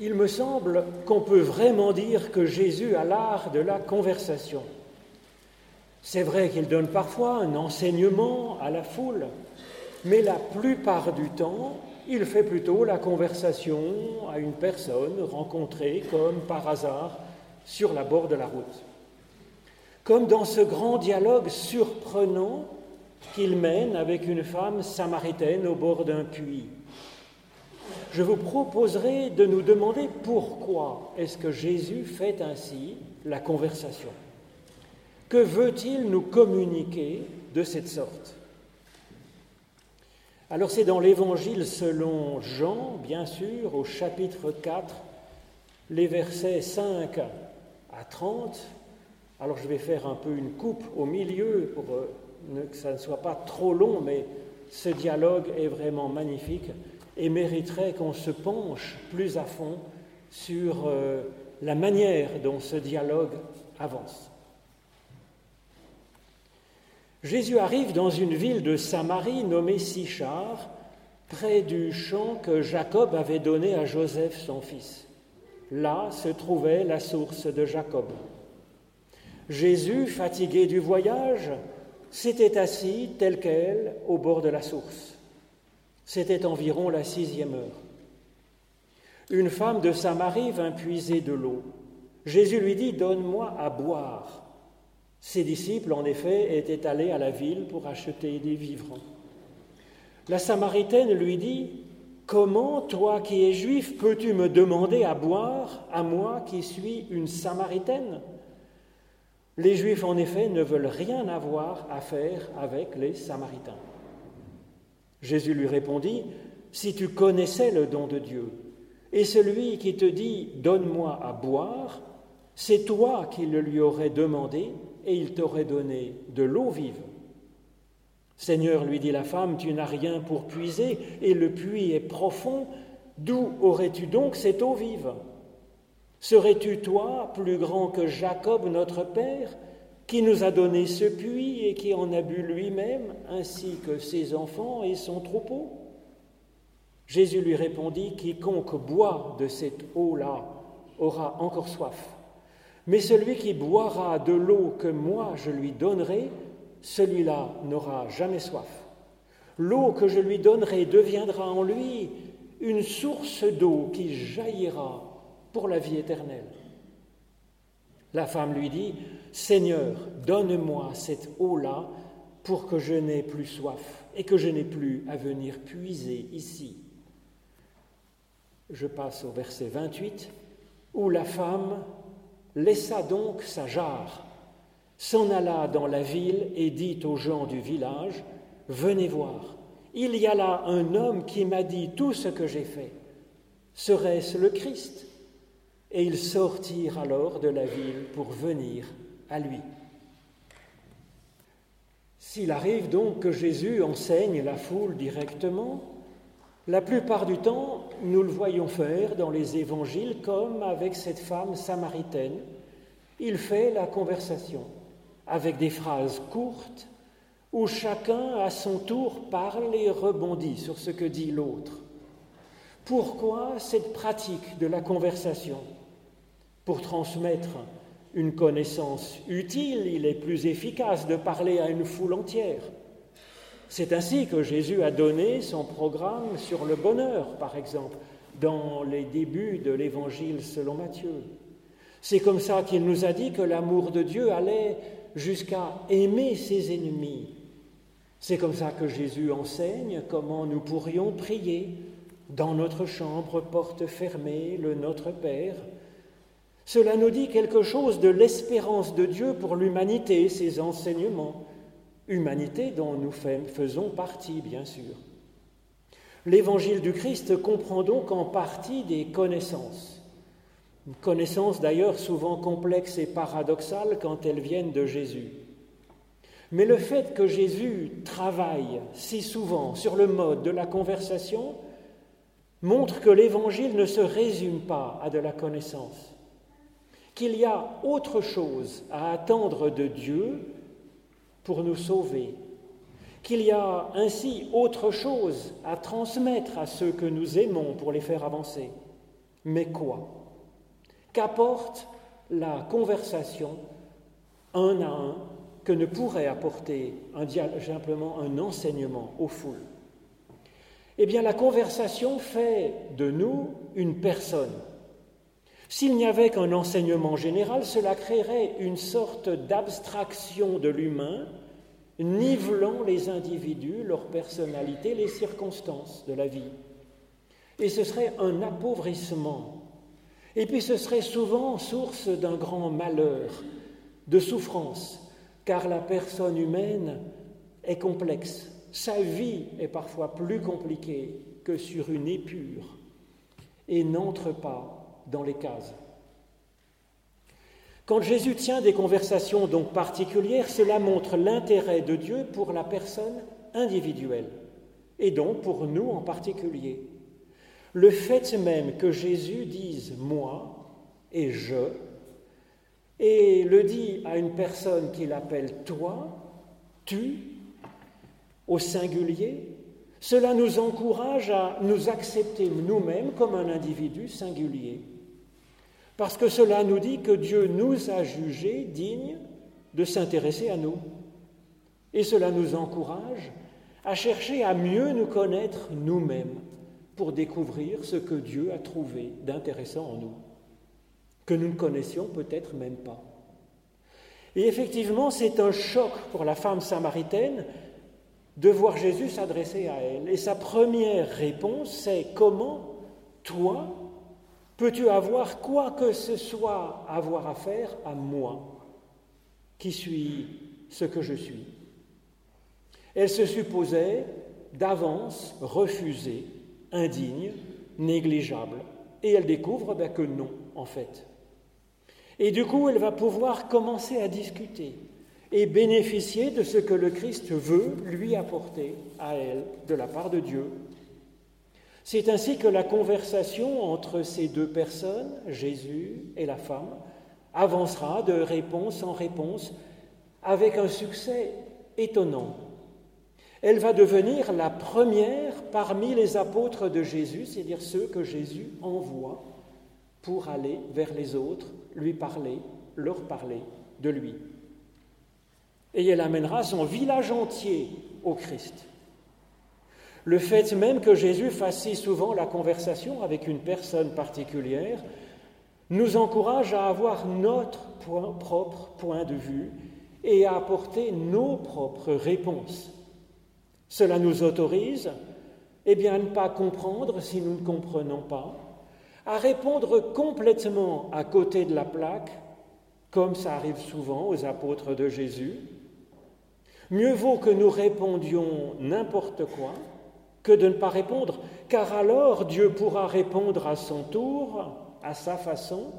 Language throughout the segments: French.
il me semble qu'on peut vraiment dire que Jésus a l'art de la conversation. C'est vrai qu'il donne parfois un enseignement à la foule, mais la plupart du temps, il fait plutôt la conversation à une personne rencontrée comme par hasard sur la bord de la route. Comme dans ce grand dialogue surprenant qu'il mène avec une femme samaritaine au bord d'un puits. Je vous proposerai de nous demander pourquoi est-ce que Jésus fait ainsi la conversation. Que veut-il nous communiquer de cette sorte? Alors c'est dans l'Évangile selon Jean, bien sûr, au chapitre 4, les versets 5 à 30. Alors je vais faire un peu une coupe au milieu pour euh, que ça ne soit pas trop long, mais ce dialogue est vraiment magnifique et mériterait qu'on se penche plus à fond sur euh, la manière dont ce dialogue avance. Jésus arrive dans une ville de Samarie nommée Sichar, près du champ que Jacob avait donné à Joseph son fils. Là se trouvait la source de Jacob. Jésus, fatigué du voyage, s'était assis tel quel au bord de la source. C'était environ la sixième heure. Une femme de Samarie vint puiser de l'eau. Jésus lui dit, Donne-moi à boire. Ses disciples, en effet, étaient allés à la ville pour acheter des vivres. La Samaritaine lui dit, Comment, toi qui es juif, peux-tu me demander à boire, à moi qui suis une Samaritaine? Les Juifs, en effet, ne veulent rien avoir à faire avec les Samaritains. Jésus lui répondit, Si tu connaissais le don de Dieu, et celui qui te dit, Donne-moi à boire, c'est toi qui le lui aurais demandé, et il t'aurait donné de l'eau vive. Seigneur, lui dit la femme, tu n'as rien pour puiser, et le puits est profond, d'où aurais-tu donc cette eau vive? Serais-tu, toi, plus grand que Jacob, notre Père, qui nous a donné ce puits et qui en a bu lui-même, ainsi que ses enfants et son troupeau Jésus lui répondit, Quiconque boit de cette eau-là aura encore soif. Mais celui qui boira de l'eau que moi je lui donnerai, celui-là n'aura jamais soif. L'eau que je lui donnerai deviendra en lui une source d'eau qui jaillira pour la vie éternelle. La femme lui dit, Seigneur, donne-moi cette eau-là pour que je n'ai plus soif et que je n'ai plus à venir puiser ici. Je passe au verset 28, où la femme laissa donc sa jarre, s'en alla dans la ville et dit aux gens du village, Venez voir, il y a là un homme qui m'a dit tout ce que j'ai fait. Serait-ce le Christ? Et ils sortirent alors de la ville pour venir à lui. S'il arrive donc que Jésus enseigne la foule directement, la plupart du temps, nous le voyons faire dans les évangiles comme avec cette femme samaritaine. Il fait la conversation avec des phrases courtes où chacun à son tour parle et rebondit sur ce que dit l'autre. Pourquoi cette pratique de la conversation? Pour transmettre une connaissance utile, il est plus efficace de parler à une foule entière. C'est ainsi que Jésus a donné son programme sur le bonheur, par exemple, dans les débuts de l'Évangile selon Matthieu. C'est comme ça qu'il nous a dit que l'amour de Dieu allait jusqu'à aimer ses ennemis. C'est comme ça que Jésus enseigne comment nous pourrions prier dans notre chambre, porte fermée, le Notre Père, cela nous dit quelque chose de l'espérance de Dieu pour l'humanité, ses enseignements, humanité dont nous faisons partie, bien sûr. L'évangile du Christ comprend donc en partie des connaissances, connaissances d'ailleurs souvent complexes et paradoxales quand elles viennent de Jésus. Mais le fait que Jésus travaille si souvent sur le mode de la conversation montre que l'évangile ne se résume pas à de la connaissance qu'il y a autre chose à attendre de Dieu pour nous sauver, qu'il y a ainsi autre chose à transmettre à ceux que nous aimons pour les faire avancer. Mais quoi? Qu'apporte la conversation un à un que ne pourrait apporter simplement un enseignement aux foules? Eh bien, la conversation fait de nous une personne. S'il n'y avait qu'un enseignement général, cela créerait une sorte d'abstraction de l'humain, nivelant les individus, leur personnalité, les circonstances de la vie. Et ce serait un appauvrissement. Et puis ce serait souvent source d'un grand malheur, de souffrance, car la personne humaine est complexe. Sa vie est parfois plus compliquée que sur une épure et n'entre pas dans les cases. Quand Jésus tient des conversations donc particulières, cela montre l'intérêt de Dieu pour la personne individuelle, et donc pour nous en particulier. Le fait même que Jésus dise moi et je, et le dit à une personne qu'il appelle toi, tu, au singulier, cela nous encourage à nous accepter nous-mêmes comme un individu singulier parce que cela nous dit que Dieu nous a jugés dignes de s'intéresser à nous. Et cela nous encourage à chercher à mieux nous connaître nous-mêmes pour découvrir ce que Dieu a trouvé d'intéressant en nous, que nous ne connaissions peut-être même pas. Et effectivement, c'est un choc pour la femme samaritaine de voir Jésus s'adresser à elle. Et sa première réponse, c'est comment toi, Peux-tu avoir quoi que ce soit à avoir à faire à moi, qui suis ce que je suis? Elle se supposait d'avance refusée, indigne, négligeable, et elle découvre ben, que non, en fait. Et du coup, elle va pouvoir commencer à discuter et bénéficier de ce que le Christ veut lui apporter à elle de la part de Dieu c'est ainsi que la conversation entre ces deux personnes, Jésus et la femme, avancera de réponse en réponse avec un succès étonnant. Elle va devenir la première parmi les apôtres de Jésus, c'est-à-dire ceux que Jésus envoie pour aller vers les autres, lui parler, leur parler de lui. Et elle amènera son village entier au Christ. Le fait même que Jésus fasse si souvent la conversation avec une personne particulière nous encourage à avoir notre propre point de vue et à apporter nos propres réponses. Cela nous autorise eh bien, à ne pas comprendre si nous ne comprenons pas, à répondre complètement à côté de la plaque, comme ça arrive souvent aux apôtres de Jésus. Mieux vaut que nous répondions n'importe quoi que de ne pas répondre, car alors Dieu pourra répondre à son tour, à sa façon,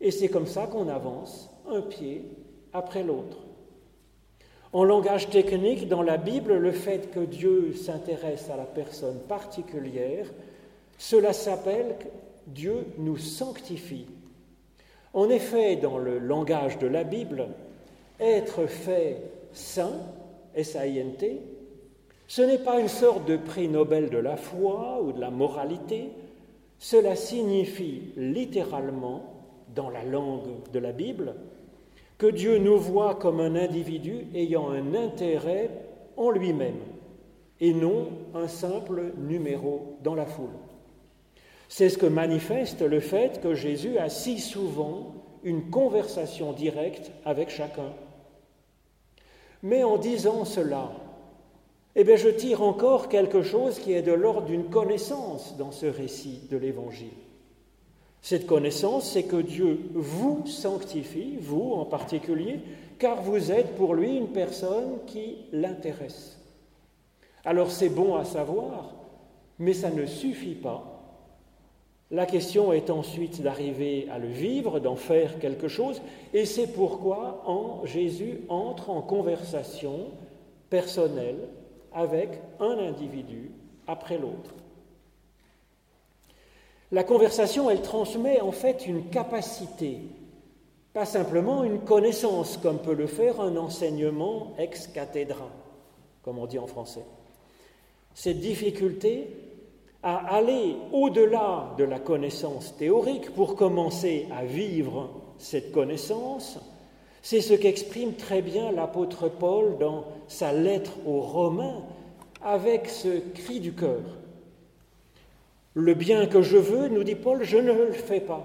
et c'est comme ça qu'on avance, un pied après l'autre. En langage technique, dans la Bible, le fait que Dieu s'intéresse à la personne particulière, cela s'appelle Dieu nous sanctifie. En effet, dans le langage de la Bible, être fait saint, S-A-I-N-T, ce n'est pas une sorte de prix Nobel de la foi ou de la moralité, cela signifie littéralement, dans la langue de la Bible, que Dieu nous voit comme un individu ayant un intérêt en lui-même et non un simple numéro dans la foule. C'est ce que manifeste le fait que Jésus a si souvent une conversation directe avec chacun. Mais en disant cela, eh bien, je tire encore quelque chose qui est de l'ordre d'une connaissance dans ce récit de l'Évangile. Cette connaissance, c'est que Dieu vous sanctifie, vous en particulier, car vous êtes pour lui une personne qui l'intéresse. Alors c'est bon à savoir, mais ça ne suffit pas. La question est ensuite d'arriver à le vivre, d'en faire quelque chose, et c'est pourquoi Jésus entre en conversation personnelle avec un individu après l'autre. La conversation, elle transmet en fait une capacité, pas simplement une connaissance, comme peut le faire un enseignement ex cathedra, comme on dit en français. Cette difficulté à aller au-delà de la connaissance théorique pour commencer à vivre cette connaissance, c'est ce qu'exprime très bien l'apôtre Paul dans sa lettre aux Romains avec ce cri du cœur. Le bien que je veux, nous dit Paul, je ne le fais pas.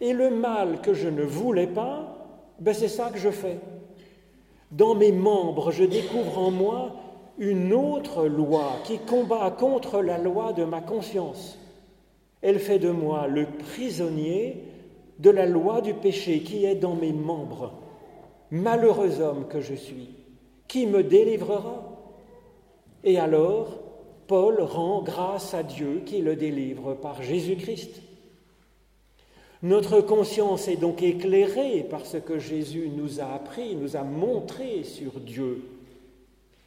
Et le mal que je ne voulais pas, ben c'est ça que je fais. Dans mes membres, je découvre en moi une autre loi qui combat contre la loi de ma conscience. Elle fait de moi le prisonnier de la loi du péché qui est dans mes membres. Malheureux homme que je suis, qui me délivrera Et alors, Paul rend grâce à Dieu qui le délivre par Jésus-Christ. Notre conscience est donc éclairée par ce que Jésus nous a appris, nous a montré sur Dieu.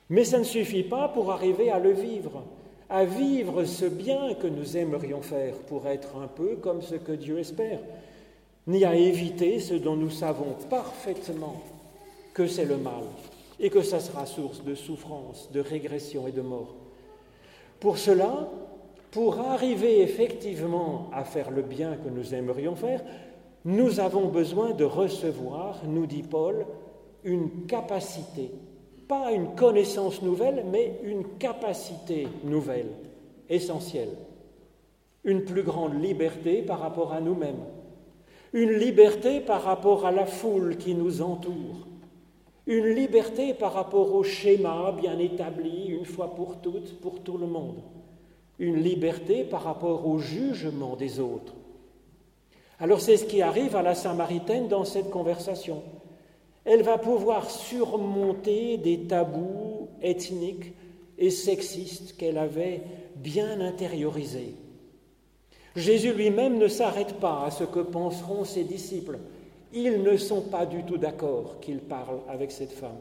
Mais ça ne suffit pas pour arriver à le vivre, à vivre ce bien que nous aimerions faire pour être un peu comme ce que Dieu espère, ni à éviter ce dont nous savons parfaitement que c'est le mal et que ça sera source de souffrance, de régression et de mort. Pour cela, pour arriver effectivement à faire le bien que nous aimerions faire, nous avons besoin de recevoir, nous dit Paul, une capacité, pas une connaissance nouvelle, mais une capacité nouvelle, essentielle, une plus grande liberté par rapport à nous-mêmes, une liberté par rapport à la foule qui nous entoure, une liberté par rapport au schéma bien établi une fois pour toutes pour tout le monde, une liberté par rapport au jugement des autres. Alors c'est ce qui arrive à la Samaritaine dans cette conversation. Elle va pouvoir surmonter des tabous ethniques et sexistes qu'elle avait bien intériorisés. Jésus lui-même ne s'arrête pas à ce que penseront ses disciples. Ils ne sont pas du tout d'accord qu'il parle avec cette femme.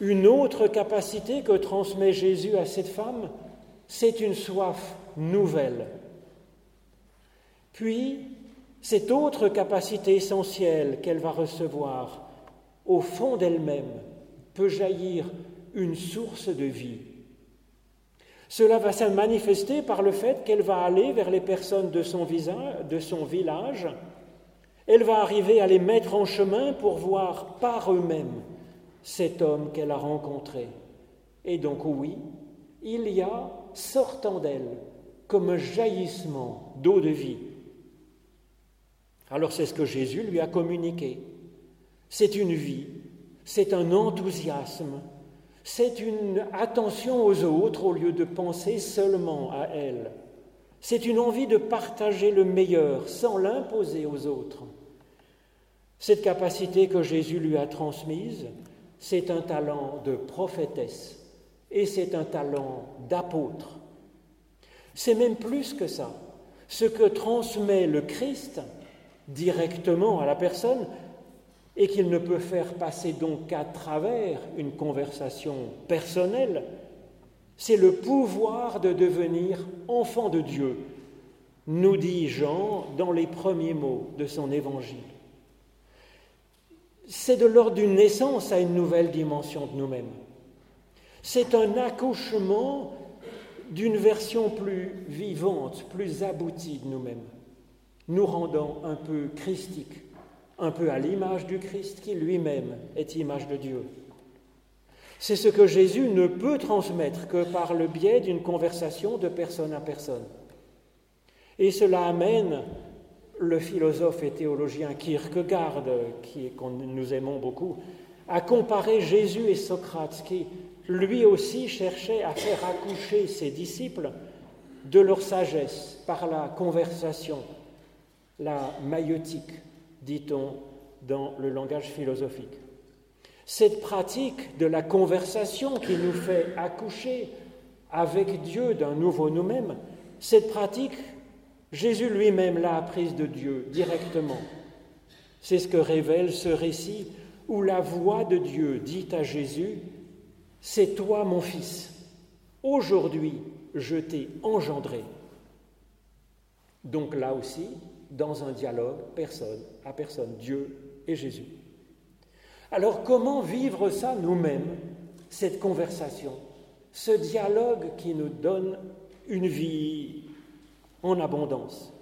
Une autre capacité que transmet Jésus à cette femme, c'est une soif nouvelle. Puis, cette autre capacité essentielle qu'elle va recevoir, au fond d'elle-même, peut jaillir une source de vie. Cela va se manifester par le fait qu'elle va aller vers les personnes de son, de son village, elle va arriver à les mettre en chemin pour voir par eux-mêmes cet homme qu'elle a rencontré. Et donc oui, il y a, sortant d'elle, comme un jaillissement d'eau de vie. Alors c'est ce que Jésus lui a communiqué. C'est une vie, c'est un enthousiasme, c'est une attention aux autres au lieu de penser seulement à elle. C'est une envie de partager le meilleur sans l'imposer aux autres. Cette capacité que Jésus lui a transmise, c'est un talent de prophétesse et c'est un talent d'apôtre. C'est même plus que ça. Ce que transmet le Christ directement à la personne et qu'il ne peut faire passer donc qu'à travers une conversation personnelle, c'est le pouvoir de devenir enfant de Dieu, nous dit Jean dans les premiers mots de son évangile c'est de l'ordre d'une naissance à une nouvelle dimension de nous-mêmes. C'est un accouchement d'une version plus vivante, plus aboutie de nous-mêmes, nous rendant un peu christique, un peu à l'image du Christ qui lui-même est image de Dieu. C'est ce que Jésus ne peut transmettre que par le biais d'une conversation de personne à personne. Et cela amène le philosophe et théologien Kierkegaard, qui, que nous aimons beaucoup, a comparé Jésus et Socrate, qui lui aussi cherchait à faire accoucher ses disciples de leur sagesse par la conversation, la maïotique, dit-on dans le langage philosophique. Cette pratique de la conversation qui nous fait accoucher avec Dieu d'un nouveau nous-mêmes, cette pratique Jésus lui-même l'a apprise de Dieu directement. C'est ce que révèle ce récit où la voix de Dieu dit à Jésus, C'est toi mon fils, aujourd'hui je t'ai engendré. Donc là aussi, dans un dialogue, personne à personne, Dieu et Jésus. Alors comment vivre ça nous-mêmes, cette conversation, ce dialogue qui nous donne une vie en abondance.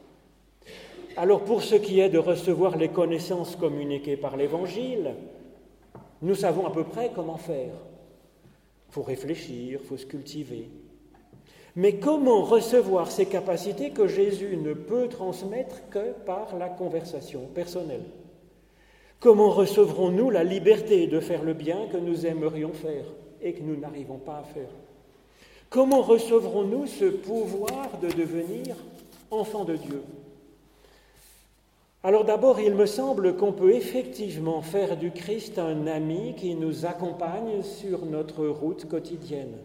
Alors pour ce qui est de recevoir les connaissances communiquées par l'Évangile, nous savons à peu près comment faire. Il faut réfléchir, il faut se cultiver. Mais comment recevoir ces capacités que Jésus ne peut transmettre que par la conversation personnelle? Comment recevrons-nous la liberté de faire le bien que nous aimerions faire et que nous n'arrivons pas à faire? Comment recevrons-nous ce pouvoir de devenir enfant de Dieu? Alors d'abord, il me semble qu'on peut effectivement faire du Christ un ami qui nous accompagne sur notre route quotidienne.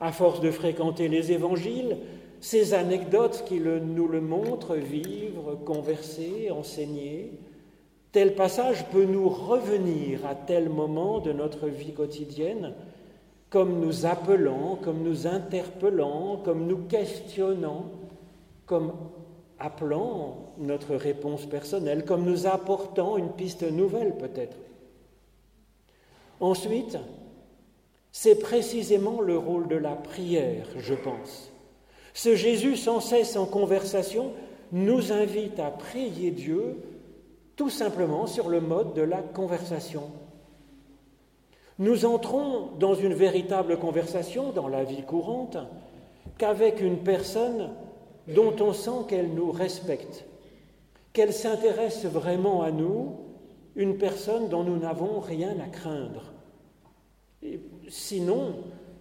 À force de fréquenter les évangiles, ces anecdotes qui nous le montrent, vivre, converser, enseigner, Tel passage peut nous revenir à tel moment de notre vie quotidienne, comme nous appelant, comme nous interpellant, comme nous questionnant, comme appelant notre réponse personnelle, comme nous apportant une piste nouvelle peut-être. Ensuite, c'est précisément le rôle de la prière, je pense. Ce Jésus sans cesse en conversation nous invite à prier Dieu tout simplement sur le mode de la conversation. Nous entrons dans une véritable conversation dans la vie courante qu'avec une personne dont on sent qu'elle nous respecte, qu'elle s'intéresse vraiment à nous, une personne dont nous n'avons rien à craindre. sinon,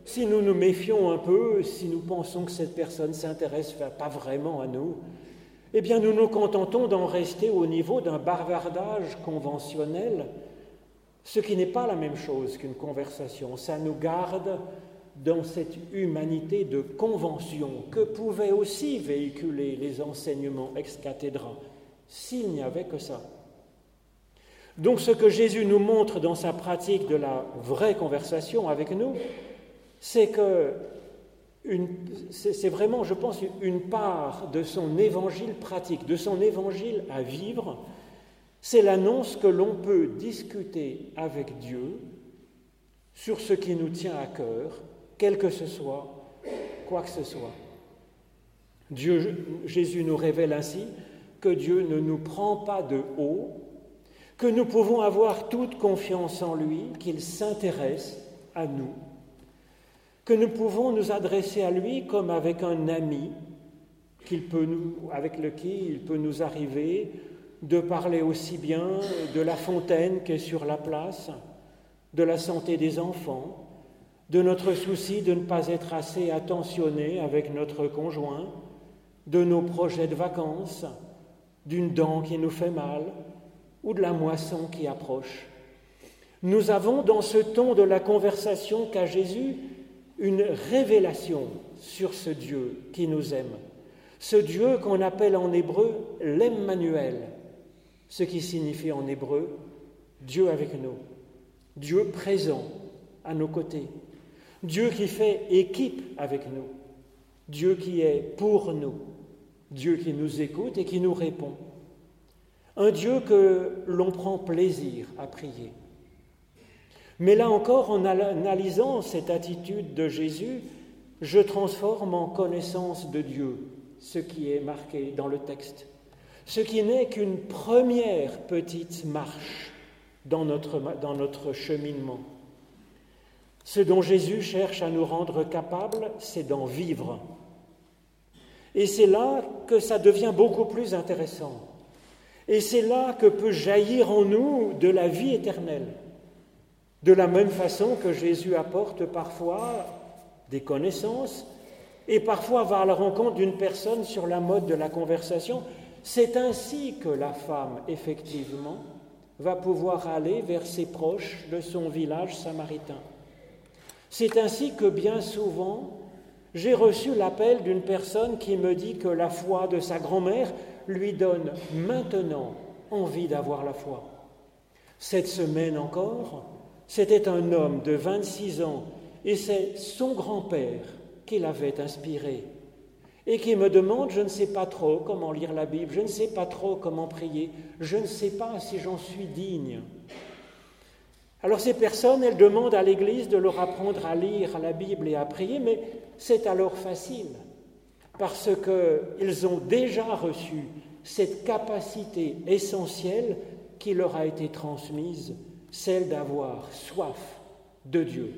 si nous nous méfions un peu, si nous pensons que cette personne s'intéresse pas vraiment à nous, eh bien nous nous contentons d'en rester au niveau d'un bavardage conventionnel, ce qui n'est pas la même chose qu'une conversation. Ça nous garde dans cette humanité de convention que pouvaient aussi véhiculer les enseignements ex cathedra, s'il n'y avait que ça. Donc ce que Jésus nous montre dans sa pratique de la vraie conversation avec nous, c'est que c'est vraiment, je pense, une part de son évangile pratique, de son évangile à vivre, c'est l'annonce que l'on peut discuter avec Dieu sur ce qui nous tient à cœur, quel que ce soit, quoi que ce soit. Dieu, Jésus nous révèle ainsi que Dieu ne nous prend pas de haut, que nous pouvons avoir toute confiance en lui, qu'il s'intéresse à nous que nous pouvons nous adresser à lui comme avec un ami qu'il peut nous, avec lequel il peut nous arriver de parler aussi bien de la fontaine qui est sur la place, de la santé des enfants, de notre souci de ne pas être assez attentionné avec notre conjoint, de nos projets de vacances, d'une dent qui nous fait mal ou de la moisson qui approche. Nous avons dans ce ton de la conversation qu'a Jésus une révélation sur ce Dieu qui nous aime, ce Dieu qu'on appelle en hébreu l'Emmanuel, ce qui signifie en hébreu Dieu avec nous, Dieu présent à nos côtés, Dieu qui fait équipe avec nous, Dieu qui est pour nous, Dieu qui nous écoute et qui nous répond, un Dieu que l'on prend plaisir à prier. Mais là encore, en analysant cette attitude de Jésus, je transforme en connaissance de Dieu ce qui est marqué dans le texte, ce qui n'est qu'une première petite marche dans notre, cheminement. Ce dont Jésus cherche à nous rendre capables, c'est d'en vivre. Et c'est là que ça devient beaucoup plus intéressant. Et c'est là que peut jaillir en nous de la vie éternelle. De la même façon que Jésus apporte parfois des connaissances et parfois va à la rencontre d'une personne sur la mode de la conversation, c'est ainsi que la femme, effectivement, va pouvoir aller vers ses proches de son village samaritain. C'est ainsi que bien souvent, j'ai reçu l'appel d'une personne qui me dit que la foi de sa grand-mère lui donne maintenant envie d'avoir la foi. Cette semaine encore, c'était un homme de 26 ans et c'est son grand-père qui l'avait inspiré et qui me demande, je ne sais pas trop comment lire la Bible, je ne sais pas trop comment prier, je ne sais pas si j'en suis digne. Alors ces personnes, elles demandent à l'Église de leur apprendre à lire la Bible et à prier, mais c'est alors facile, parce qu'ils ont déjà reçu cette capacité essentielle qui leur a été transmise, celle d'avoir soif de Dieu,